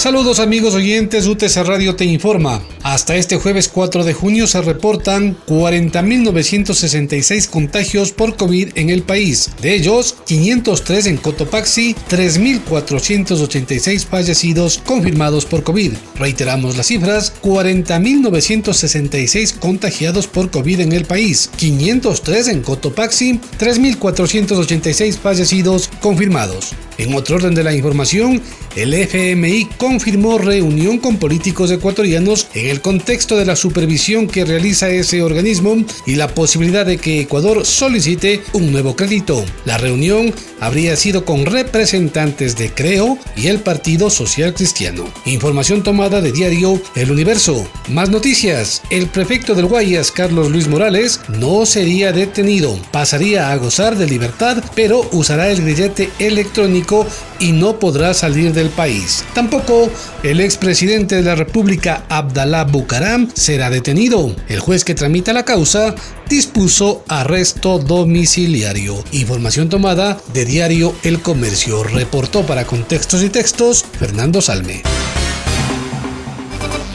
Saludos amigos oyentes, UTC Radio te informa. Hasta este jueves 4 de junio se reportan 40.966 contagios por COVID en el país. De ellos, 503 en Cotopaxi, 3.486 fallecidos confirmados por COVID. Reiteramos las cifras, 40.966 contagiados por COVID en el país, 503 en Cotopaxi, 3.486 fallecidos confirmados. En otro orden de la información, el FMI confirmó reunión con políticos ecuatorianos en el contexto de la supervisión que realiza ese organismo y la posibilidad de que Ecuador solicite un nuevo crédito. La reunión habría sido con representantes de Creo y el Partido Social Cristiano. Información tomada de diario El Universo. Más noticias. El prefecto del Guayas, Carlos Luis Morales, no sería detenido. Pasaría a gozar de libertad, pero usará el grillete electrónico y no podrá salir del país. Tampoco el expresidente de la República, Abdalá Bucaram, será detenido. El juez que tramita la causa dispuso arresto domiciliario. Información tomada de diario El Comercio. Reportó para contextos y textos Fernando Salme.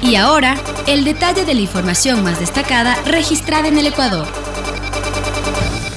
Y ahora, el detalle de la información más destacada registrada en el Ecuador.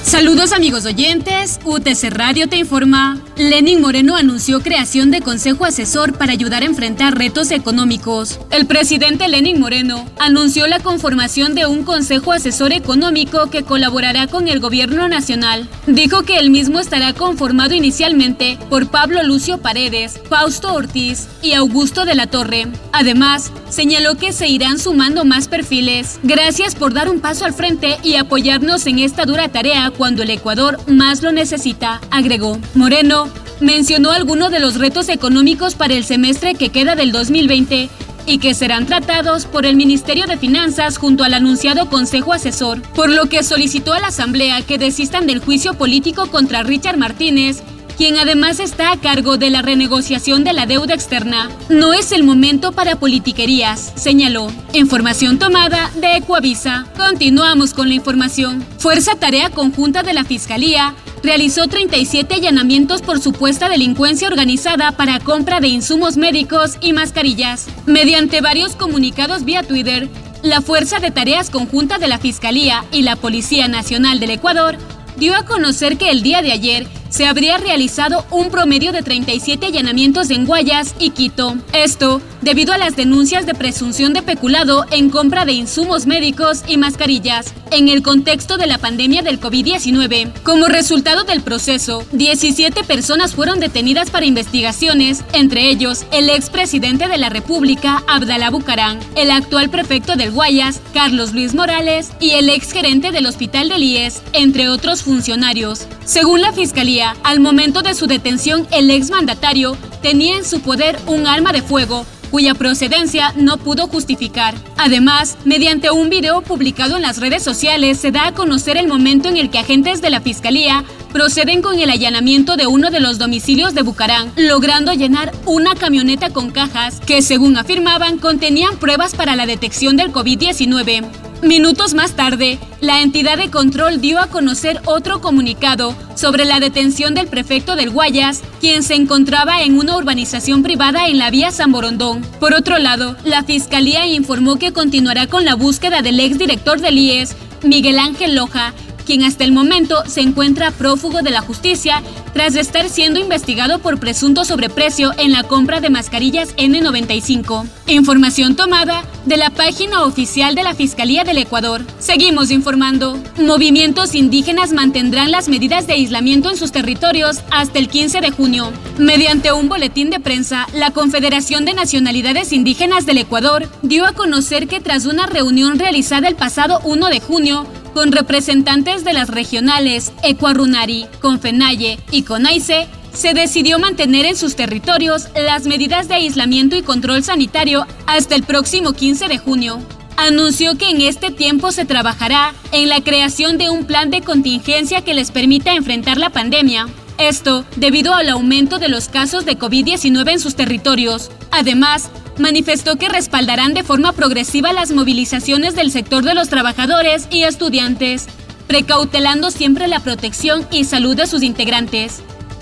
Saludos amigos oyentes, UTC Radio te informa. Lenin Moreno anunció creación de Consejo Asesor para ayudar a enfrentar retos económicos. El presidente Lenin Moreno anunció la conformación de un Consejo Asesor Económico que colaborará con el Gobierno Nacional. Dijo que el mismo estará conformado inicialmente por Pablo Lucio Paredes, Fausto Ortiz y Augusto de la Torre. Además, señaló que se irán sumando más perfiles. Gracias por dar un paso al frente y apoyarnos en esta dura tarea cuando el Ecuador más lo necesita, agregó. Moreno mencionó algunos de los retos económicos para el semestre que queda del 2020 y que serán tratados por el Ministerio de Finanzas junto al anunciado Consejo Asesor, por lo que solicitó a la Asamblea que desistan del juicio político contra Richard Martínez quien además está a cargo de la renegociación de la deuda externa. No es el momento para politiquerías, señaló. Información tomada de Ecuavisa. Continuamos con la información. Fuerza Tarea Conjunta de la Fiscalía realizó 37 allanamientos por supuesta delincuencia organizada para compra de insumos médicos y mascarillas. Mediante varios comunicados vía Twitter, la Fuerza de Tareas Conjunta de la Fiscalía y la Policía Nacional del Ecuador dio a conocer que el día de ayer se habría realizado un promedio de 37 allanamientos en Guayas y Quito. Esto debido a las denuncias de presunción de peculado en compra de insumos médicos y mascarillas en el contexto de la pandemia del COVID-19. Como resultado del proceso, 17 personas fueron detenidas para investigaciones, entre ellos el expresidente de la República, Abdalá Bucarán, el actual prefecto del Guayas, Carlos Luis Morales, y el exgerente del Hospital del IES, entre otros funcionarios. Según la Fiscalía, al momento de su detención, el exmandatario tenía en su poder un arma de fuego cuya procedencia no pudo justificar. Además, mediante un video publicado en las redes sociales se da a conocer el momento en el que agentes de la Fiscalía proceden con el allanamiento de uno de los domicilios de Bucarán, logrando llenar una camioneta con cajas que, según afirmaban, contenían pruebas para la detección del COVID-19. Minutos más tarde, la entidad de control dio a conocer otro comunicado sobre la detención del prefecto del Guayas, quien se encontraba en una urbanización privada en la vía San Borondón. Por otro lado, la fiscalía informó que continuará con la búsqueda del exdirector del IES, Miguel Ángel Loja, quien hasta el momento se encuentra prófugo de la justicia tras estar siendo investigado por presunto sobreprecio en la compra de mascarillas N95. Información tomada de la página oficial de la Fiscalía del Ecuador. Seguimos informando. Movimientos indígenas mantendrán las medidas de aislamiento en sus territorios hasta el 15 de junio. Mediante un boletín de prensa, la Confederación de Nacionalidades Indígenas del Ecuador dio a conocer que tras una reunión realizada el pasado 1 de junio, con representantes de las regionales Ecuarunari, Confenaye y Conaice, se decidió mantener en sus territorios las medidas de aislamiento y control sanitario hasta el próximo 15 de junio. Anunció que en este tiempo se trabajará en la creación de un plan de contingencia que les permita enfrentar la pandemia. Esto debido al aumento de los casos de COVID-19 en sus territorios. Además, manifestó que respaldarán de forma progresiva las movilizaciones del sector de los trabajadores y estudiantes, precautelando siempre la protección y salud de sus integrantes.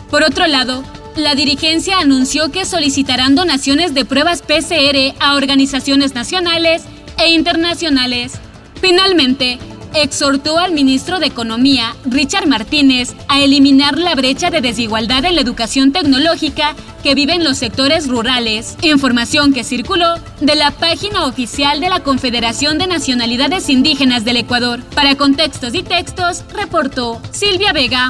Por otro lado, la dirigencia anunció que solicitarán donaciones de pruebas PCR a organizaciones nacionales e internacionales. Finalmente, exhortó al ministro de Economía, Richard Martínez, a eliminar la brecha de desigualdad en la educación tecnológica que viven los sectores rurales. Información que circuló de la página oficial de la Confederación de Nacionalidades Indígenas del Ecuador. Para contextos y textos, reportó Silvia Vega.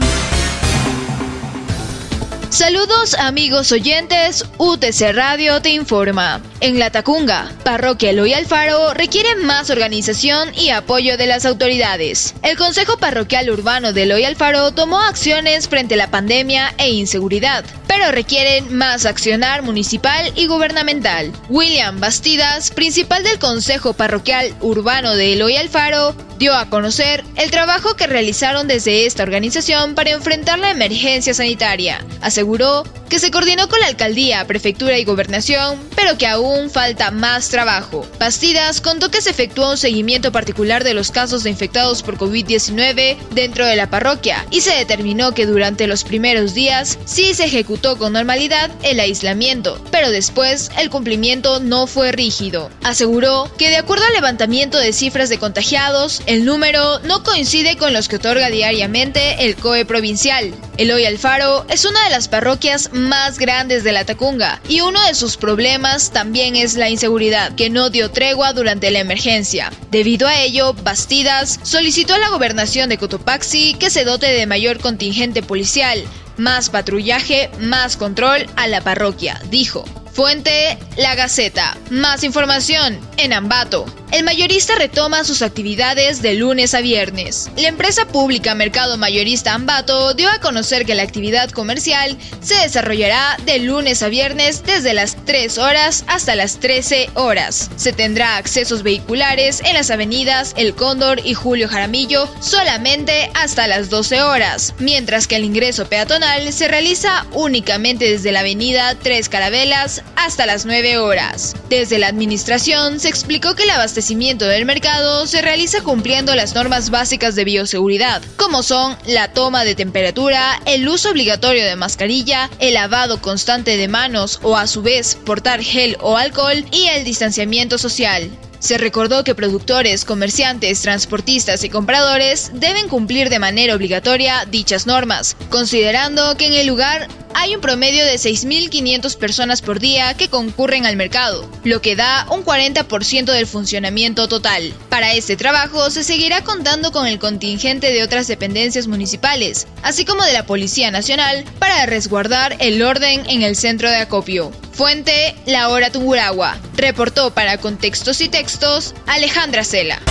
Saludos amigos oyentes, UTC Radio te informa. En La Tacunga, Parroquia Eloy Alfaro requiere más organización y apoyo de las autoridades. El Consejo Parroquial Urbano de Eloy Alfaro tomó acciones frente a la pandemia e inseguridad, pero requieren más accionar municipal y gubernamental. William Bastidas, principal del Consejo Parroquial Urbano de Eloy Alfaro, dio a conocer el trabajo que realizaron desde esta organización para enfrentar la emergencia sanitaria. Aseguró que se coordinó con la alcaldía, prefectura y gobernación, pero que aún falta más trabajo. Bastidas contó que se efectuó un seguimiento particular de los casos de infectados por COVID-19 dentro de la parroquia y se determinó que durante los primeros días sí se ejecutó con normalidad el aislamiento, pero después el cumplimiento no fue rígido. Aseguró que de acuerdo al levantamiento de cifras de contagiados, el número no coincide con los que otorga diariamente el COE provincial. Eloy Alfaro es una de las parroquias más grandes de la Tacunga y uno de sus problemas también es la inseguridad, que no dio tregua durante la emergencia. Debido a ello, Bastidas solicitó a la gobernación de Cotopaxi que se dote de mayor contingente policial, más patrullaje, más control a la parroquia, dijo. Fuente La Gaceta. Más información en Ambato. El mayorista retoma sus actividades de lunes a viernes. La empresa pública Mercado Mayorista Ambato dio a conocer que la actividad comercial se desarrollará de lunes a viernes desde las 3 horas hasta las 13 horas. Se tendrá accesos vehiculares en las avenidas El Cóndor y Julio Jaramillo solamente hasta las 12 horas, mientras que el ingreso peatonal se realiza únicamente desde la avenida Tres Carabelas hasta las 9 horas. Desde la administración se explicó que el abastecimiento del mercado se realiza cumpliendo las normas básicas de bioseguridad, como son la toma de temperatura, el uso obligatorio de mascarilla, el lavado constante de manos o a su vez portar gel o alcohol y el distanciamiento social. Se recordó que productores, comerciantes, transportistas y compradores deben cumplir de manera obligatoria dichas normas, considerando que en el lugar hay un promedio de 6.500 personas por día que concurren al mercado, lo que da un 40% del funcionamiento total. Para este trabajo se seguirá contando con el contingente de otras dependencias municipales, así como de la Policía Nacional, para resguardar el orden en el centro de acopio. Fuente La Hora Tunguragua. Reportó para Contextos y Textos Alejandra Cela.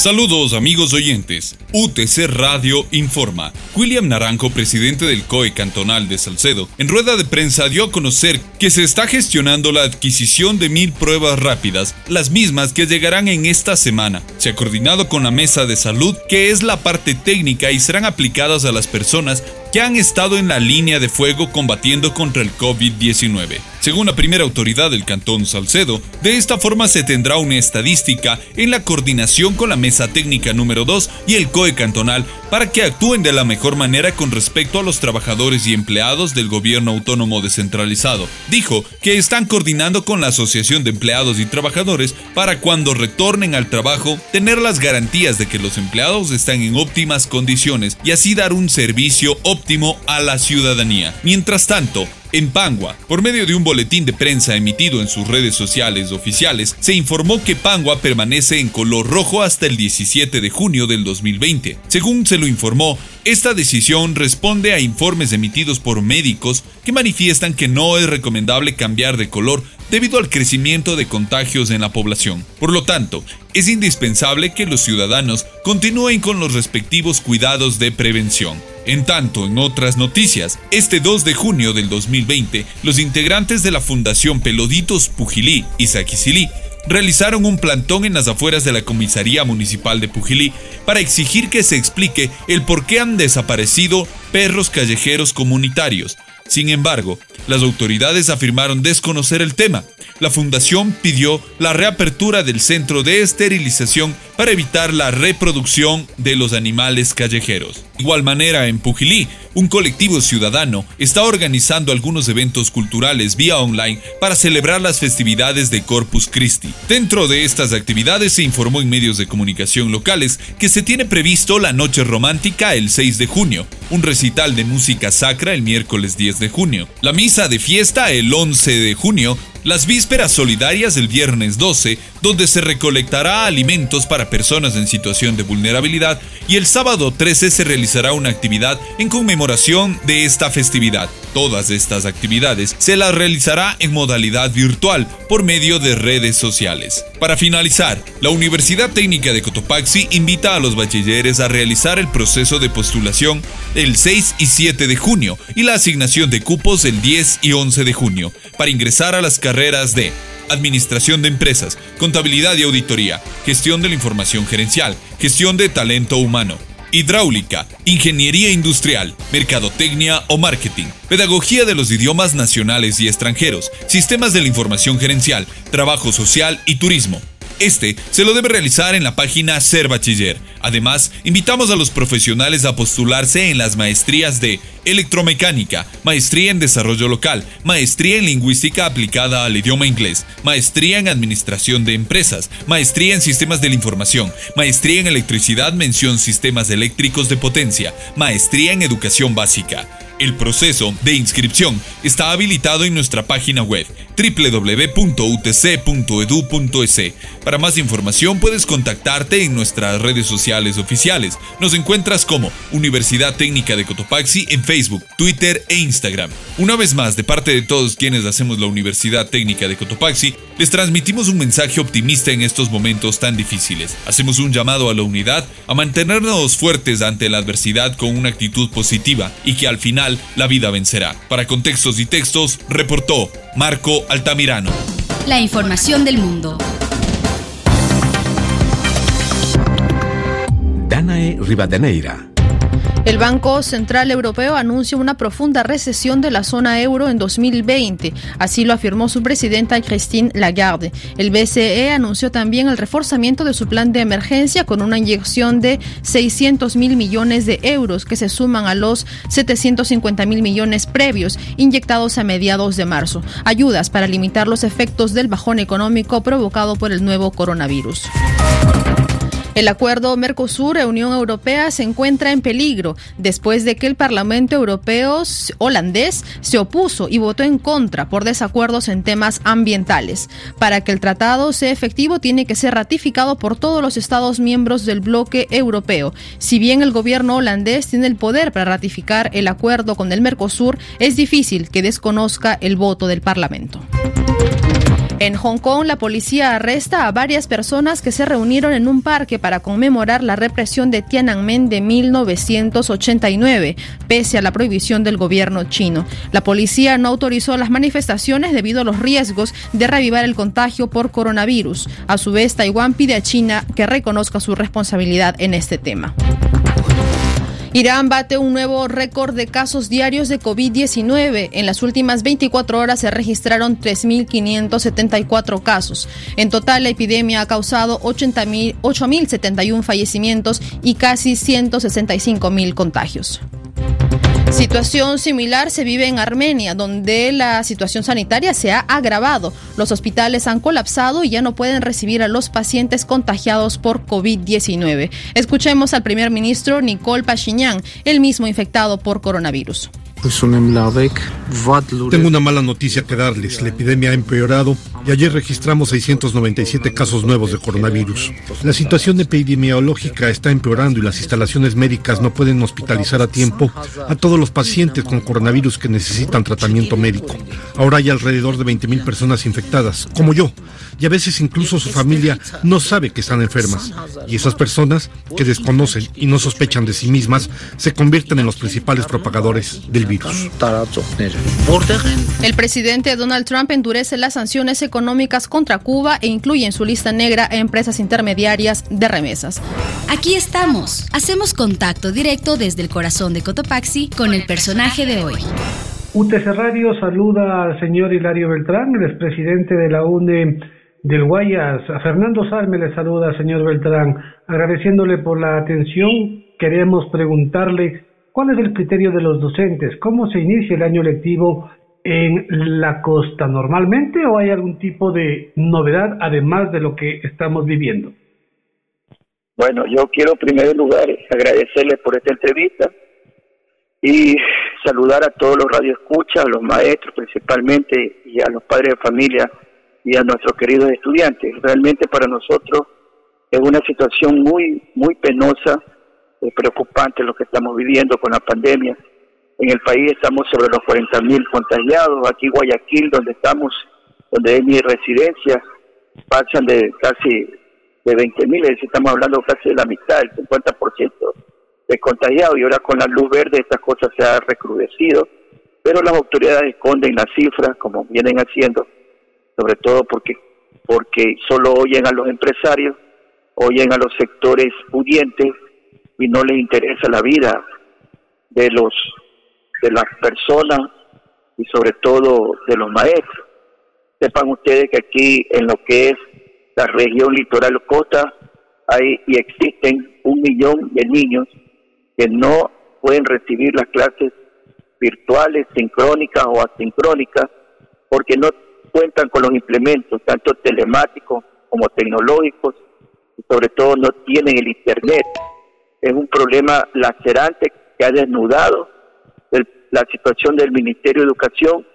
Saludos amigos oyentes. UTC Radio informa. William Naranjo, presidente del COE cantonal de Salcedo, en rueda de prensa dio a conocer que se está gestionando la adquisición de mil pruebas rápidas, las mismas que llegarán en esta semana. Se ha coordinado con la mesa de salud, que es la parte técnica y serán aplicadas a las personas que han estado en la línea de fuego combatiendo contra el COVID-19. Según la primera autoridad del Cantón Salcedo, de esta forma se tendrá una estadística en la coordinación con la Mesa Técnica número 2 y el COE cantonal para que actúen de la mejor manera con respecto a los trabajadores y empleados del gobierno autónomo descentralizado. Dijo que están coordinando con la Asociación de Empleados y Trabajadores para cuando retornen al trabajo tener las garantías de que los empleados están en óptimas condiciones y así dar un servicio óptimo a la ciudadanía. Mientras tanto, en Pangua, por medio de un boletín de prensa emitido en sus redes sociales oficiales, se informó que Pangua permanece en color rojo hasta el 17 de junio del 2020. Según se lo informó, esta decisión responde a informes emitidos por médicos que manifiestan que no es recomendable cambiar de color debido al crecimiento de contagios en la población. Por lo tanto, es indispensable que los ciudadanos continúen con los respectivos cuidados de prevención. En tanto, en otras noticias, este 2 de junio del 2020, los integrantes de la Fundación Peloditos Pujilí y Saquicilí realizaron un plantón en las afueras de la comisaría municipal de Pujilí para exigir que se explique el por qué han desaparecido perros callejeros comunitarios. Sin embargo, las autoridades afirmaron desconocer el tema. La fundación pidió la reapertura del centro de esterilización para evitar la reproducción de los animales callejeros. De igual manera, en Pujilí, un colectivo ciudadano está organizando algunos eventos culturales vía online para celebrar las festividades de Corpus Christi. Dentro de estas actividades se informó en medios de comunicación locales que se tiene previsto la Noche Romántica el 6 de junio, un recital de música sacra el miércoles 10 de junio, la misa de fiesta el 11 de junio las vísperas solidarias del viernes 12, donde se recolectará alimentos para personas en situación de vulnerabilidad, y el sábado 13 se realizará una actividad en conmemoración de esta festividad. Todas estas actividades se las realizará en modalidad virtual por medio de redes sociales. Para finalizar, la Universidad Técnica de Cotopaxi invita a los bachilleres a realizar el proceso de postulación el 6 y 7 de junio y la asignación de cupos el 10 y 11 de junio para ingresar a las carreras de Administración de Empresas, Contabilidad y Auditoría, Gestión de la Información Gerencial, Gestión de Talento Humano, Hidráulica, Ingeniería Industrial, Mercadotecnia o Marketing, Pedagogía de los idiomas nacionales y extranjeros, Sistemas de la Información Gerencial, Trabajo Social y Turismo. Este se lo debe realizar en la página Ser Bachiller. Además, invitamos a los profesionales a postularse en las maestrías de Electromecánica, Maestría en Desarrollo Local, Maestría en Lingüística aplicada al idioma inglés, Maestría en Administración de Empresas, Maestría en Sistemas de la Información, Maestría en Electricidad mención Sistemas Eléctricos de Potencia, Maestría en Educación Básica. El proceso de inscripción está habilitado en nuestra página web www.utc.edu.es. Para más información puedes contactarte en nuestras redes sociales oficiales. Nos encuentras como Universidad Técnica de Cotopaxi en Facebook, Twitter e Instagram. Una vez más, de parte de todos quienes hacemos la Universidad Técnica de Cotopaxi, les transmitimos un mensaje optimista en estos momentos tan difíciles. Hacemos un llamado a la unidad, a mantenernos fuertes ante la adversidad con una actitud positiva y que al final la vida vencerá. Para contextos y textos, reportó Marco Altamirano. La información del mundo. Danae Rivadeneira el Banco Central Europeo anuncia una profunda recesión de la zona euro en 2020. Así lo afirmó su presidenta Christine Lagarde. El BCE anunció también el reforzamiento de su plan de emergencia con una inyección de 600 mil millones de euros que se suman a los 750 mil millones previos inyectados a mediados de marzo. Ayudas para limitar los efectos del bajón económico provocado por el nuevo coronavirus. El acuerdo Mercosur-Unión Europea se encuentra en peligro después de que el Parlamento Europeo holandés se opuso y votó en contra por desacuerdos en temas ambientales. Para que el tratado sea efectivo tiene que ser ratificado por todos los Estados miembros del bloque europeo. Si bien el gobierno holandés tiene el poder para ratificar el acuerdo con el Mercosur, es difícil que desconozca el voto del Parlamento. En Hong Kong, la policía arresta a varias personas que se reunieron en un parque para conmemorar la represión de Tiananmen de 1989, pese a la prohibición del gobierno chino. La policía no autorizó las manifestaciones debido a los riesgos de revivar el contagio por coronavirus. A su vez, Taiwán pide a China que reconozca su responsabilidad en este tema. Irán bate un nuevo récord de casos diarios de COVID-19. En las últimas 24 horas se registraron 3.574 casos. En total, la epidemia ha causado 8.071 fallecimientos y casi 165.000 contagios. Situación similar se vive en Armenia, donde la situación sanitaria se ha agravado. Los hospitales han colapsado y ya no pueden recibir a los pacientes contagiados por COVID-19. Escuchemos al primer ministro Nicole Pashinyan, el mismo infectado por coronavirus. Tengo una mala noticia que darles. La epidemia ha empeorado y ayer registramos 697 casos nuevos de coronavirus. La situación epidemiológica está empeorando y las instalaciones médicas no pueden hospitalizar a tiempo a todos los pacientes con coronavirus que necesitan tratamiento médico. Ahora hay alrededor de 20.000 personas infectadas, como yo, y a veces incluso su familia no sabe que están enfermas. Y esas personas que desconocen y no sospechan de sí mismas se convierten en los principales propagadores del el presidente Donald Trump endurece las sanciones económicas contra Cuba e incluye en su lista negra a empresas intermediarias de remesas. Aquí estamos. Hacemos contacto directo desde el corazón de Cotopaxi con el personaje de hoy. UTC Radio saluda al señor Hilario Beltrán, el expresidente de la UNE del Guayas. A Fernando Salme le saluda, señor Beltrán. Agradeciéndole por la atención, queremos preguntarle cuál es el criterio de los docentes, cómo se inicia el año lectivo en la costa normalmente o hay algún tipo de novedad además de lo que estamos viviendo. Bueno, yo quiero en primer lugar agradecerle por esta entrevista y saludar a todos los radioescuchas, a los maestros principalmente y a los padres de familia y a nuestros queridos estudiantes. Realmente para nosotros es una situación muy, muy penosa, y preocupante lo que estamos viviendo con la pandemia. En el país estamos sobre los 40 mil contagiados. Aquí Guayaquil, donde estamos, donde es mi residencia, pasan de casi de 20 mil, estamos hablando casi de la mitad, el 50% de contagiados. Y ahora con la luz verde estas cosas se han recrudecido. Pero las autoridades esconden las cifras, como vienen haciendo, sobre todo porque, porque solo oyen a los empresarios, oyen a los sectores pudientes y no les interesa la vida de los de las personas y sobre todo de los maestros. Sepan ustedes que aquí en lo que es la región litoral costa hay y existen un millón de niños que no pueden recibir las clases virtuales, sincrónicas o asincrónicas, porque no cuentan con los implementos, tanto telemáticos como tecnológicos, y sobre todo no tienen el Internet. Es un problema lacerante que ha desnudado la situación del Ministerio de Educación,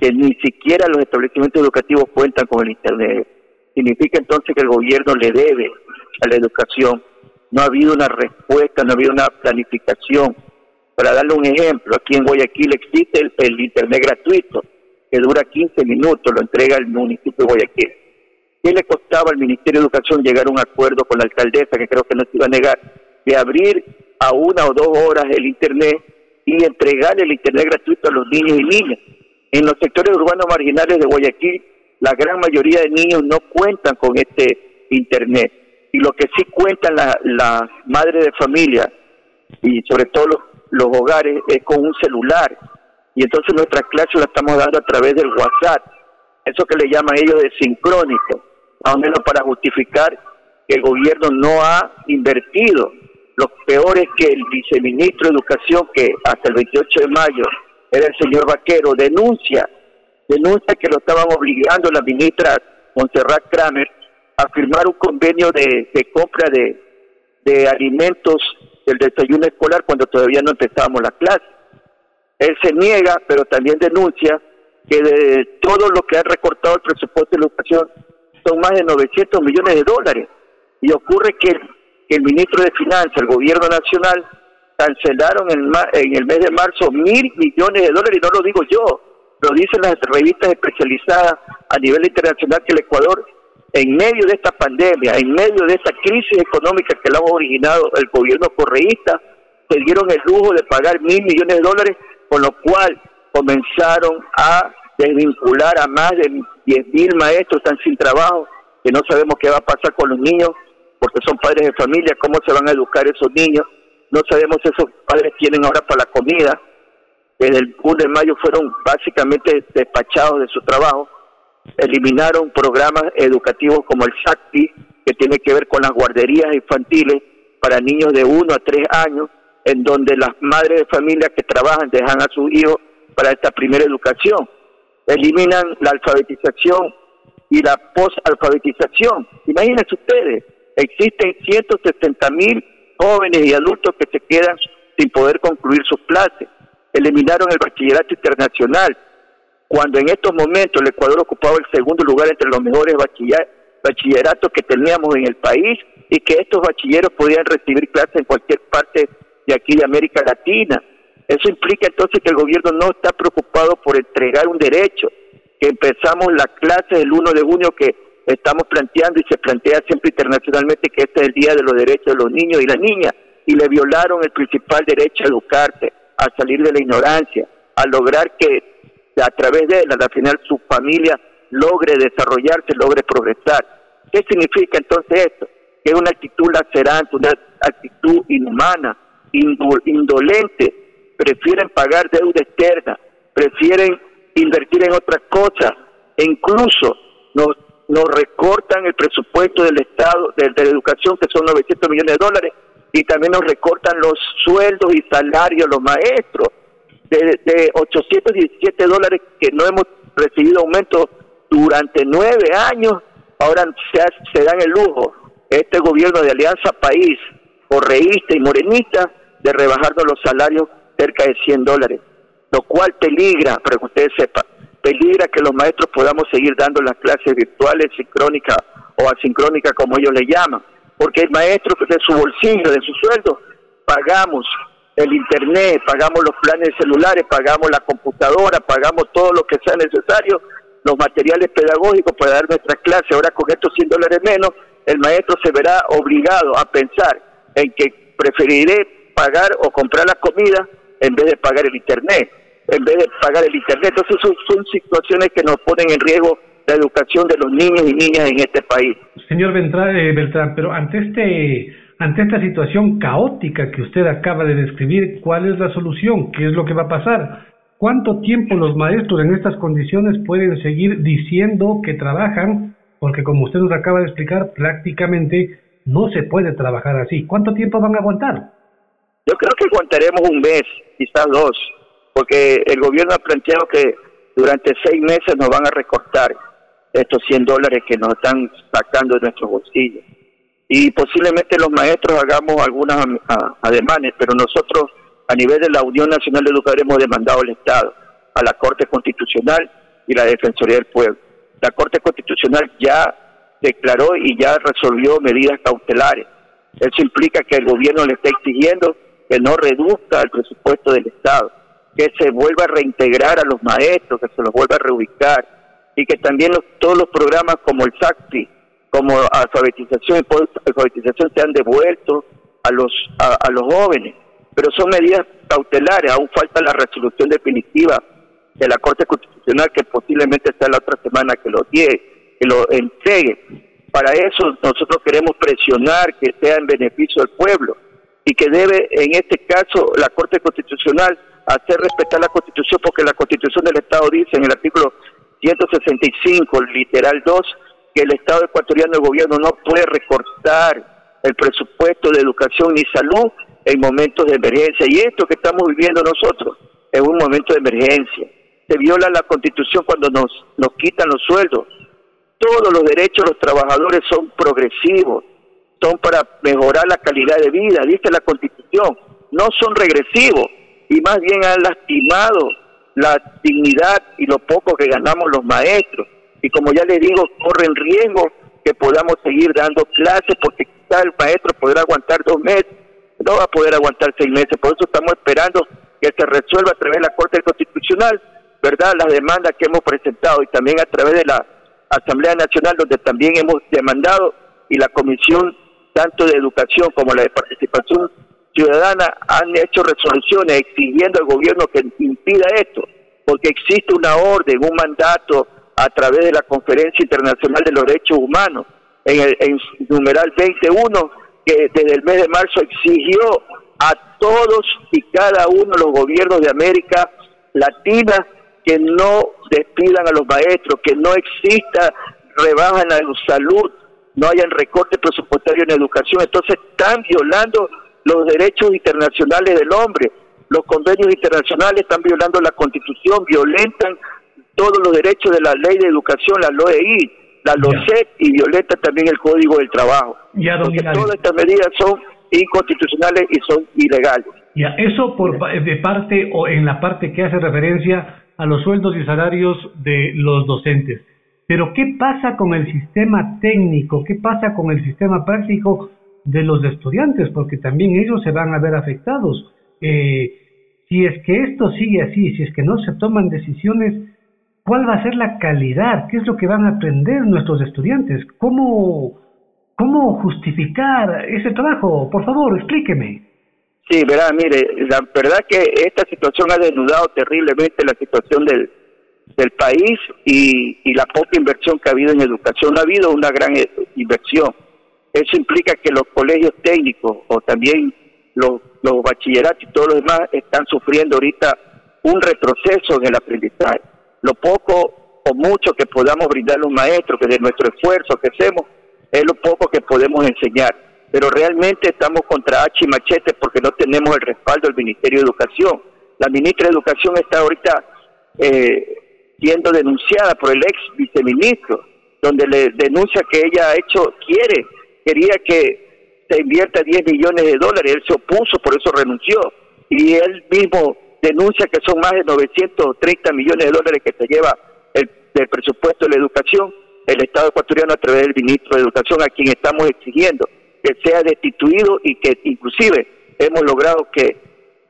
que ni siquiera los establecimientos educativos cuentan con el Internet. Significa entonces que el gobierno le debe a la educación. No ha habido una respuesta, no ha habido una planificación. Para darle un ejemplo, aquí en Guayaquil existe el Internet gratuito, que dura 15 minutos, lo entrega el municipio de Guayaquil. ¿Qué le costaba al Ministerio de Educación llegar a un acuerdo con la alcaldesa, que creo que no se iba a negar, de abrir a una o dos horas el Internet y entregar el Internet gratuito a los niños y niñas? En los sectores urbanos marginales de Guayaquil, la gran mayoría de niños no cuentan con este Internet. Y lo que sí cuentan las la madres de familia y sobre todo los hogares es con un celular y entonces nuestra clase la estamos dando a través del WhatsApp, eso que le llaman ellos de sincrónico, más o menos para justificar que el gobierno no ha invertido. Lo peor es que el viceministro de Educación, que hasta el 28 de mayo era el señor Vaquero, denuncia, denuncia que lo estaban obligando la ministra Montserrat Kramer a firmar un convenio de, compra de, de alimentos del desayuno escolar cuando todavía no empezábamos la clase. Él se niega, pero también denuncia que de todo lo que ha recortado el presupuesto de educación son más de 900 millones de dólares. Y ocurre que, el ministro de Finanzas, el gobierno nacional, cancelaron en, el mes de marzo mil millones de dólares, y no lo digo yo, lo dicen las revistas especializadas a nivel internacional que el Ecuador, en medio de esta pandemia, en medio de esta crisis económica que la ha originado el gobierno correísta, se dieron el lujo de pagar mil millones de dólares con lo cual comenzaron a desvincular a más de 10.000 maestros están sin trabajo, que no sabemos qué va a pasar con los niños, porque son padres de familia, cómo se van a educar esos niños, no sabemos si esos padres tienen ahora para la comida, desde el 1 de mayo fueron básicamente despachados de su trabajo, eliminaron programas educativos como el SACTI, que tiene que ver con las guarderías infantiles para niños de 1 a 3 años, en donde las madres de familia que trabajan dejan a sus hijos para esta primera educación. Eliminan la alfabetización y la posalfabetización. Imagínense ustedes, existen 170 mil jóvenes y adultos que se quedan sin poder concluir sus clases. Eliminaron el bachillerato internacional, cuando en estos momentos el Ecuador ocupaba el segundo lugar entre los mejores bachilleratos que teníamos en el país y que estos bachilleros podían recibir clases en cualquier parte de aquí de América Latina. Eso implica entonces que el gobierno no está preocupado por entregar un derecho, que empezamos la clase el 1 de junio que estamos planteando y se plantea siempre internacionalmente que este es el Día de los Derechos de los Niños y las Niñas, y le violaron el principal derecho a educarse, a salir de la ignorancia, a lograr que a través de él, al final su familia logre desarrollarse, logre progresar. ¿Qué significa entonces esto? Que es una actitud lacerante, una actitud inhumana, indolente, prefieren pagar deuda externa, prefieren invertir en otras cosas, e incluso nos, nos recortan el presupuesto del Estado, de, de la educación, que son 900 millones de dólares, y también nos recortan los sueldos y salarios los maestros de, de 817 dólares que no hemos recibido aumento durante nueve años, ahora se, se dan el lujo, este gobierno de Alianza País, correísta y morenista, de rebajarnos los salarios cerca de 100 dólares, lo cual peligra, para que ustedes sepan, peligra que los maestros podamos seguir dando las clases virtuales, sincrónicas o asincrónicas, como ellos le llaman, porque el maestro de su bolsillo, de su sueldo, pagamos el internet, pagamos los planes celulares, pagamos la computadora, pagamos todo lo que sea necesario, los materiales pedagógicos para dar nuestras clases. Ahora con estos 100 dólares menos, el maestro se verá obligado a pensar en que preferiré pagar o comprar la comida en vez de pagar el internet, en vez de pagar el internet. Entonces son, situaciones que nos ponen en riesgo la educación de los niños y niñas en este país. Señor Beltrán, eh, Beltrán pero ante este ante esta situación caótica que usted acaba de describir, ¿cuál es la solución? ¿Qué es lo que va a pasar? ¿Cuánto tiempo los maestros en estas condiciones pueden seguir diciendo que trabajan? Porque como usted nos acaba de explicar, prácticamente no se puede trabajar así. ¿Cuánto tiempo van a aguantar? Yo creo que aguantaremos un mes, quizás dos, porque el gobierno ha planteado que durante seis meses nos van a recortar estos 100 dólares que nos están sacando de nuestros bolsillos y posiblemente los maestros hagamos algunas ademanes, pero nosotros a nivel de la Unión Nacional de Educadores hemos demandado al Estado, a la Corte Constitucional y la Defensoría del Pueblo. La Corte Constitucional ya declaró y ya resolvió medidas cautelares. Eso implica que el gobierno le está exigiendo que no reduzca el presupuesto del Estado, que se vuelva a reintegrar a los maestros, que se los vuelva a reubicar y que también todos los programas como el SACPI, como alfabetización y alfabetización se han devuelto a los, a, los jóvenes, pero son medidas cautelares, aún falta la resolución definitiva de la Corte Constitucional que posiblemente sea la otra semana que lo llegue, que lo entregue. Para eso nosotros queremos presionar que sea en beneficio del pueblo y que debe, en este caso, la Corte Constitucional hacer respetar la Constitución porque la Constitución del Estado dice en el artículo 165, literal 2, que el Estado ecuatoriano, el gobierno, no puede recortar el presupuesto de educación ni salud en momentos de emergencia. Y esto que estamos viviendo nosotros es un momento de emergencia. Se viola la constitución cuando nos, nos quitan los sueldos. Todos los derechos de los trabajadores son progresivos, son para mejorar la calidad de vida, dice la constitución. No son regresivos y más bien han lastimado la dignidad y lo poco que ganamos los maestros y como ya le digo, corren riesgo que podamos seguir dando clases porque quizá el maestro podrá aguantar dos meses, no va a poder aguantar seis meses, por eso estamos esperando que se resuelva a través de la Corte Constitucional, ¿verdad? Las demandas que hemos presentado y también a través de la Asamblea Nacional, donde también hemos demandado y la Comisión tanto de Educación como la de Participación Ciudadana han hecho resoluciones exigiendo al gobierno que impida esto, porque existe una orden, un mandato a través de la Conferencia Internacional de los Derechos Humanos, en el en numeral 21, que desde el mes de marzo exigió a todos y cada uno de los gobiernos de América Latina que no despidan a los maestros, que no exista rebaja en la salud, no hayan recortes presupuestarios en educación. Entonces están violando los derechos internacionales del hombre. Los convenios internacionales están violando la constitución, violentan todos los derechos de la ley de educación, la LOEI, la LOCET y violenta también el Código del Trabajo. Ya, todas estas medidas son inconstitucionales y son ilegales. Ya, eso por de parte o en la parte que hace referencia a los sueldos y salarios de los docentes. Pero ¿qué pasa con el sistema técnico? ¿Qué pasa con el sistema práctico de los estudiantes? Porque también ellos se van a ver afectados. Eh, si es que esto sigue así, si es que no se toman decisiones ¿Cuál va a ser la calidad? ¿Qué es lo que van a aprender nuestros estudiantes? ¿Cómo, cómo justificar ese trabajo? Por favor, explíqueme. Sí, verá, mire, la verdad que esta situación ha desnudado terriblemente la situación del, del país y, y la poca inversión que ha habido en educación. No ha habido una gran eh, inversión. Eso implica que los colegios técnicos o también los, bachilleratos y todos los demás están sufriendo ahorita un retroceso en el aprendizaje. Lo poco o mucho que podamos brindar a los maestros, que de nuestro esfuerzo que hacemos, es lo poco que podemos enseñar. Pero realmente estamos contra H y machete porque no tenemos el respaldo del Ministerio de Educación. La ministra de Educación está ahorita eh, siendo denunciada por el ex viceministro, donde le denuncia que ella ha hecho, quiere, quería que se invierta 10 millones de dólares, él se opuso, por eso renunció. Y él mismo denuncia que son más de 930 millones de dólares que se lleva el, del presupuesto de la educación el Estado ecuatoriano a través del ministro de Educación, a quien estamos exigiendo que sea destituido y que inclusive hemos logrado que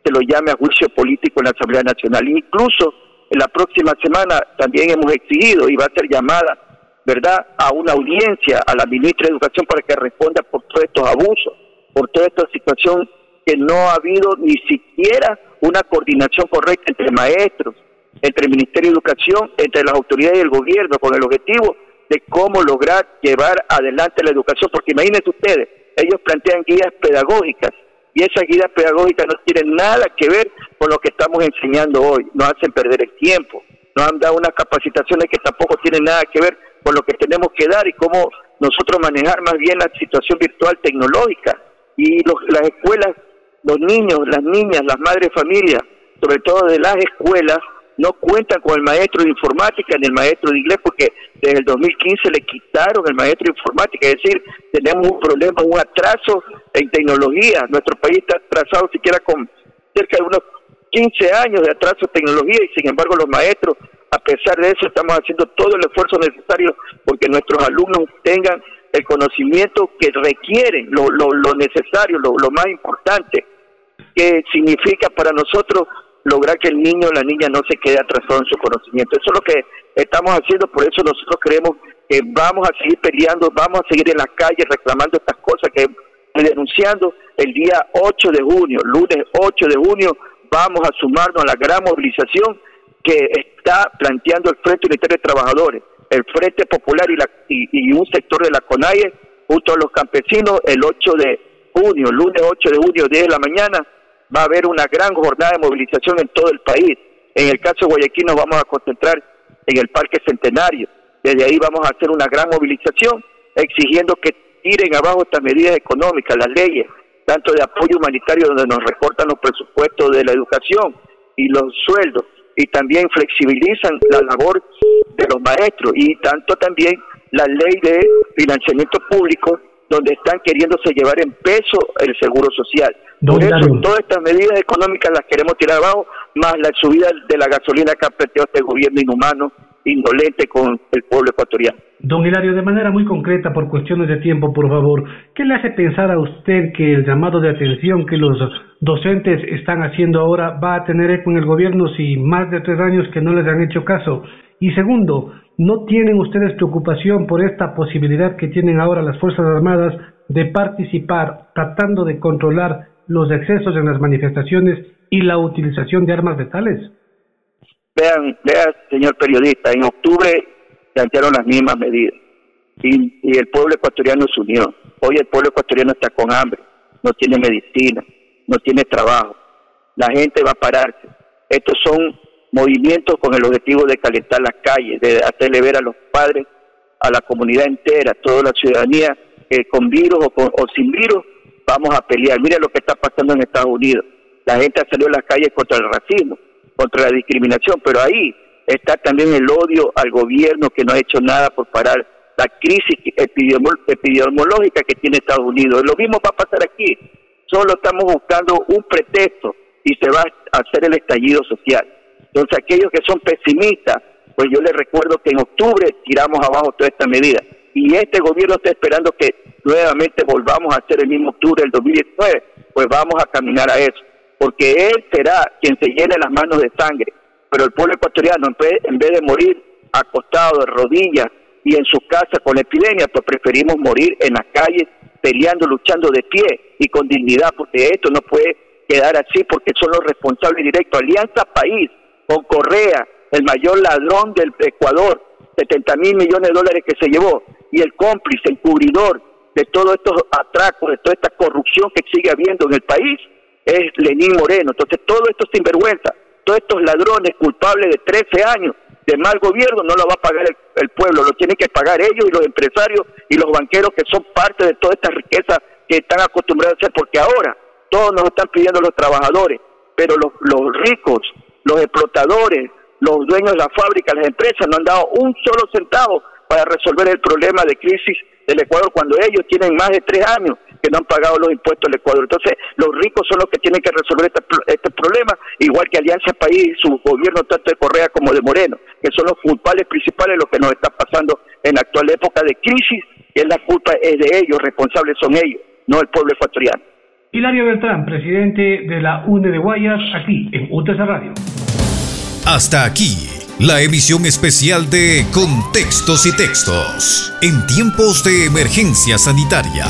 se lo llame a juicio político en la Asamblea Nacional. Incluso la próxima semana también hemos exigido y va a ser llamada, ¿verdad?, a una audiencia a la ministra de Educación para que responda por todos estos abusos, por toda esta situación que no ha habido ni siquiera una coordinación correcta entre maestros, entre el Ministerio de Educación, entre las autoridades y el gobierno, con el objetivo de cómo lograr llevar adelante la educación, porque imagínense ustedes, ellos plantean guías pedagógicas y esas guías pedagógicas no tienen nada que ver con lo que estamos enseñando hoy, nos hacen perder el tiempo, nos han dado unas capacitaciones que tampoco tienen nada que ver con lo que tenemos que dar y cómo nosotros manejar más bien la situación virtual tecnológica. Y las escuelas, los niños, las niñas, las madres familias, sobre todo de las escuelas, no cuentan con el maestro de informática ni el maestro de inglés porque desde el 2015 le quitaron el maestro de informática, es decir, tenemos un problema, un atraso en tecnología. Nuestro país está atrasado siquiera con cerca de unos 15 años de atraso en tecnología y sin embargo los maestros, a pesar de eso, estamos haciendo todo el esfuerzo necesario porque nuestros alumnos tengan el conocimiento que requieren, lo, lo, lo necesario, lo, lo más importante, que significa para nosotros lograr que el niño o la niña no se quede atrasado en su conocimiento. Eso es lo que estamos haciendo, por eso nosotros creemos que vamos a seguir peleando, vamos a seguir en las calles reclamando estas cosas que denunciando el día 8 de junio, lunes 8 de junio, vamos a sumarnos a la gran movilización que está planteando el Frente Unitario de Trabajadores, el Frente Popular y, la, y, un sector de la CONAIE junto a los campesinos el 8 de junio, lunes 8 de junio, 10 de la mañana, va a haber una gran jornada de movilización en todo el país. En el caso de Guayaquil nos vamos a concentrar en el Parque Centenario. Desde ahí vamos a hacer una gran movilización exigiendo que tiren abajo estas medidas económicas, las leyes, tanto de apoyo humanitario donde nos recortan los presupuestos de la educación y los sueldos, y también flexibilizan la labor de los maestros, y tanto también la ley de financiamiento público donde están queriéndose llevar en peso el seguro social. Por eso, todas estas medidas económicas las queremos tirar abajo, más la subida de la gasolina que ha planteado este gobierno inhumano, indolente con el pueblo ecuatoriano. Don Hilario, de manera muy concreta, por cuestiones de tiempo, por favor, ¿qué le hace pensar a usted que el llamado de atención que los docentes están haciendo ahora va a tener eco en el gobierno si más de tres años que no les han hecho caso? Y segundo, ¿no tienen ustedes preocupación por esta posibilidad que tienen ahora las Fuerzas Armadas de participar tratando de controlar los excesos en las manifestaciones y la utilización de armas letales? Vean, vean, señor periodista, en octubre plantearon las mismas medidas y, y el pueblo ecuatoriano se unió. Hoy el pueblo ecuatoriano está con hambre, no tiene medicina, no tiene trabajo. La gente va a pararse. Estos son movimientos con el objetivo de calentar las calles, de hacerle ver a los padres, a la comunidad entera, a toda la ciudadanía, con virus o, o sin virus vamos a pelear. Mira lo que está pasando en Estados Unidos. La gente ha salido a las calles contra el racismo, contra la discriminación, pero ahí está también el odio al gobierno que no ha hecho nada por parar la crisis epidemiológica que tiene Estados Unidos. Lo mismo va a pasar aquí. Solo estamos buscando un pretexto y se va a hacer el estallido social. Entonces, aquellos que son pesimistas, pues yo les recuerdo que en octubre tiramos abajo toda esta medida. Y este gobierno está esperando que nuevamente volvamos a hacer el mismo octubre del 2019, pues vamos a caminar a eso. Porque él será quien se llene las manos de sangre. Pero el pueblo ecuatoriano, en vez de morir acostado de rodillas y en su casa con la epidemia, pues preferimos morir en las calles peleando, luchando de pie y con dignidad, porque esto no puede quedar así, porque son los responsables directos. Alianza País con Correa el mayor ladrón del Ecuador, 70 mil millones de dólares que se llevó, y el cómplice, encubridor de todos estos atracos, de toda esta corrupción que sigue habiendo en el país, es Lenín Moreno. Entonces, todo esto sinvergüenza, todos estos ladrones culpables de 13 años de mal gobierno no lo va a pagar el, pueblo, lo tienen que pagar ellos y los empresarios y los banqueros que son parte de toda esta riqueza que están acostumbrados a hacer, porque ahora todos nos están pidiendo los trabajadores, pero los ricos, los explotadores, los dueños de la fábrica, las empresas no han dado un solo centavo para resolver el problema de crisis del Ecuador cuando ellos tienen más de tres años que no han pagado los impuestos del Ecuador. Entonces, los ricos son los que tienen que resolver este, este problema, igual que Alianza País, su gobierno tanto de Correa como de Moreno, que son los culpables principales de lo que nos está pasando en la actual época de crisis, que la culpa es de ellos, responsables son ellos, no el pueblo ecuatoriano. Hilario Beltrán, presidente de la UNE de Guayas, aquí en UTS Radio. Hasta aquí la emisión especial de Contextos y Textos en tiempos de emergencia sanitaria.